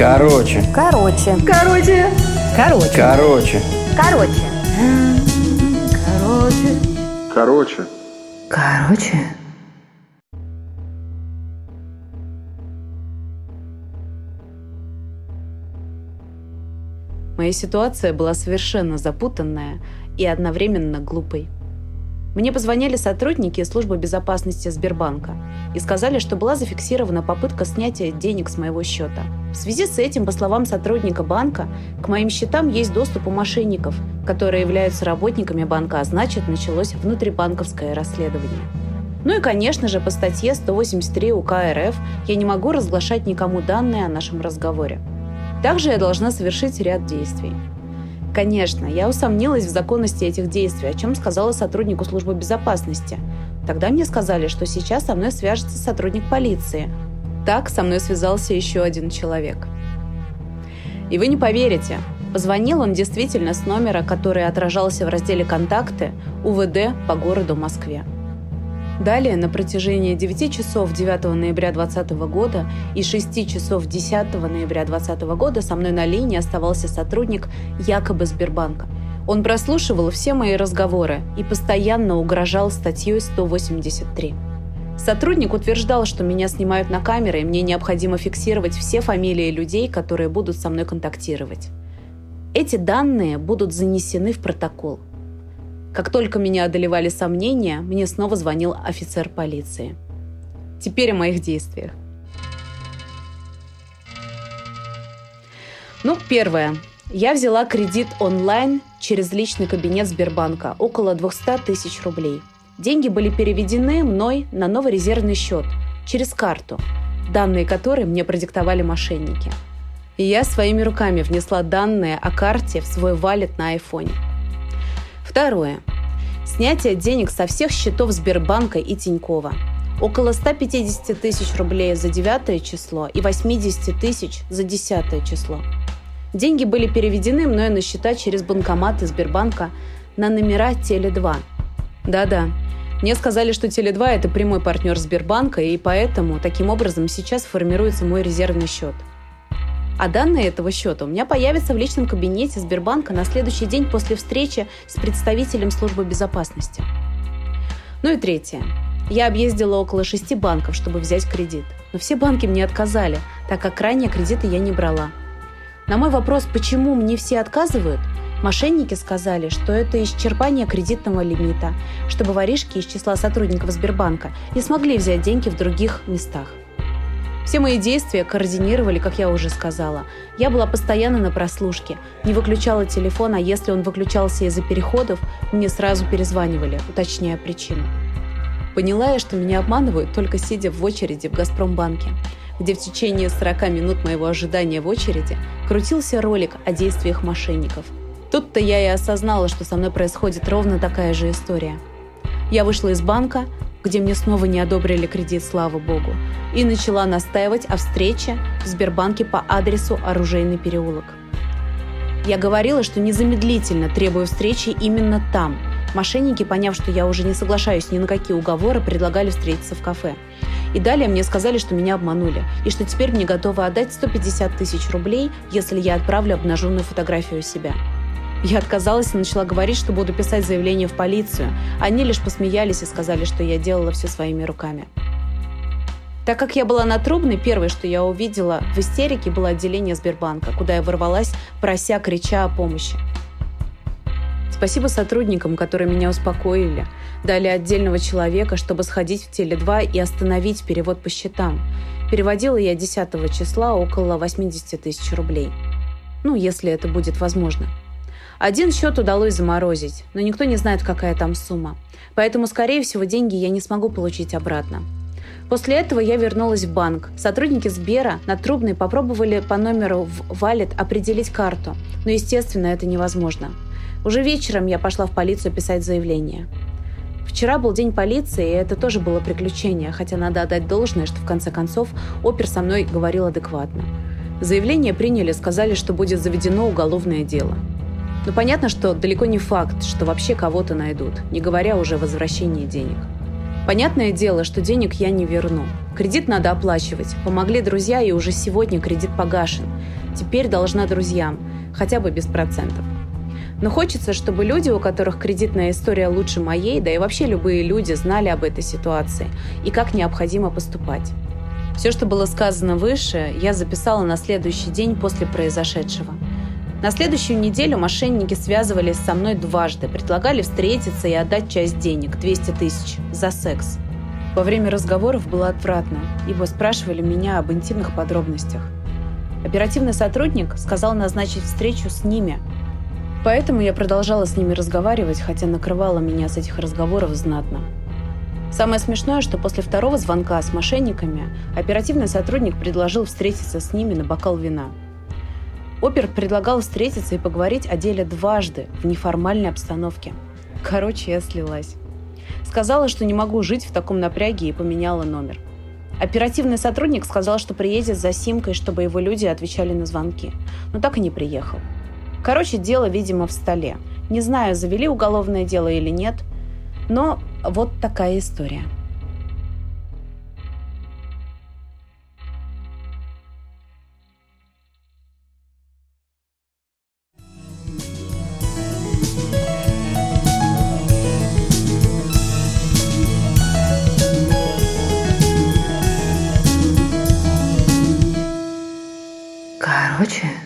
Короче. Короче. Короче. Короче. Короче. Короче. Короче. Короче. Короче. Моя ситуация была совершенно запутанная и одновременно глупой. Мне позвонили сотрудники службы безопасности Сбербанка и сказали, что была зафиксирована попытка снятия денег с моего счета. В связи с этим, по словам сотрудника банка, к моим счетам есть доступ у мошенников, которые являются работниками банка, а значит, началось внутрибанковское расследование. Ну и, конечно же, по статье 183 УК РФ я не могу разглашать никому данные о нашем разговоре. Также я должна совершить ряд действий. Конечно, я усомнилась в законности этих действий, о чем сказала сотруднику службы безопасности. Тогда мне сказали, что сейчас со мной свяжется сотрудник полиции. Так со мной связался еще один человек. И вы не поверите, позвонил он действительно с номера, который отражался в разделе «Контакты» УВД по городу Москве. Далее, на протяжении 9 часов 9 ноября 2020 года и 6 часов 10 ноября 2020 года со мной на линии оставался сотрудник якобы Сбербанка. Он прослушивал все мои разговоры и постоянно угрожал статьей 183. Сотрудник утверждал, что меня снимают на камеры, и мне необходимо фиксировать все фамилии людей, которые будут со мной контактировать. Эти данные будут занесены в протокол – как только меня одолевали сомнения, мне снова звонил офицер полиции. Теперь о моих действиях. Ну, первое. Я взяла кредит онлайн через личный кабинет Сбербанка, около 200 тысяч рублей. Деньги были переведены мной на новый резервный счет через карту, данные которой мне продиктовали мошенники. И я своими руками внесла данные о карте в свой валет на айфоне. Второе. Снятие денег со всех счетов Сбербанка и Тинькова. Около 150 тысяч рублей за 9 число и 80 тысяч за 10 число. Деньги были переведены мною на счета через банкоматы Сбербанка на номера Теле2. Да-да, мне сказали, что Теле2 – это прямой партнер Сбербанка, и поэтому таким образом сейчас формируется мой резервный счет – а данные этого счета у меня появятся в личном кабинете Сбербанка на следующий день после встречи с представителем службы безопасности. Ну и третье. Я объездила около шести банков, чтобы взять кредит. Но все банки мне отказали, так как ранее кредиты я не брала. На мой вопрос, почему мне все отказывают, мошенники сказали, что это исчерпание кредитного лимита, чтобы воришки из числа сотрудников Сбербанка не смогли взять деньги в других местах. Все мои действия координировали, как я уже сказала. Я была постоянно на прослушке, не выключала телефон, а если он выключался из-за переходов, мне сразу перезванивали, уточняя причину. Поняла я, что меня обманывают, только сидя в очереди в «Газпромбанке», где в течение 40 минут моего ожидания в очереди крутился ролик о действиях мошенников. Тут-то я и осознала, что со мной происходит ровно такая же история. Я вышла из банка, где мне снова не одобрили кредит, слава богу, и начала настаивать о встрече в Сбербанке по адресу Оружейный переулок. Я говорила, что незамедлительно требую встречи именно там. Мошенники, поняв, что я уже не соглашаюсь ни на какие уговоры, предлагали встретиться в кафе. И далее мне сказали, что меня обманули, и что теперь мне готовы отдать 150 тысяч рублей, если я отправлю обнаженную фотографию себя. Я отказалась и начала говорить, что буду писать заявление в полицию. Они лишь посмеялись и сказали, что я делала все своими руками. Так как я была на Трубной, первое, что я увидела в истерике, было отделение Сбербанка, куда я ворвалась, прося, крича о помощи. Спасибо сотрудникам, которые меня успокоили, дали отдельного человека, чтобы сходить в Теле2 и остановить перевод по счетам. Переводила я 10 числа около 80 тысяч рублей. Ну, если это будет возможно. Один счет удалось заморозить, но никто не знает, какая там сумма. Поэтому, скорее всего, деньги я не смогу получить обратно. После этого я вернулась в банк. Сотрудники Сбера на Трубной попробовали по номеру в валет определить карту, но, естественно, это невозможно. Уже вечером я пошла в полицию писать заявление. Вчера был день полиции, и это тоже было приключение, хотя надо отдать должное, что в конце концов опер со мной говорил адекватно. Заявление приняли, сказали, что будет заведено уголовное дело. Но понятно, что далеко не факт, что вообще кого-то найдут, не говоря уже о возвращении денег. Понятное дело, что денег я не верну. Кредит надо оплачивать. Помогли друзья, и уже сегодня кредит погашен. Теперь должна друзьям, хотя бы без процентов. Но хочется, чтобы люди, у которых кредитная история лучше моей, да и вообще любые люди знали об этой ситуации и как необходимо поступать. Все, что было сказано выше, я записала на следующий день после произошедшего. На следующую неделю мошенники связывались со мной дважды, предлагали встретиться и отдать часть денег, 200 тысяч, за секс. Во время разговоров было отвратно, ибо спрашивали меня об интимных подробностях. Оперативный сотрудник сказал назначить встречу с ними. Поэтому я продолжала с ними разговаривать, хотя накрывала меня с этих разговоров знатно. Самое смешное, что после второго звонка с мошенниками оперативный сотрудник предложил встретиться с ними на бокал вина – Опер предлагал встретиться и поговорить о деле дважды в неформальной обстановке. Короче, я слилась. Сказала, что не могу жить в таком напряге и поменяла номер. Оперативный сотрудник сказал, что приедет за симкой, чтобы его люди отвечали на звонки. Но так и не приехал. Короче, дело, видимо, в столе. Не знаю, завели уголовное дело или нет, но вот такая история. Короче,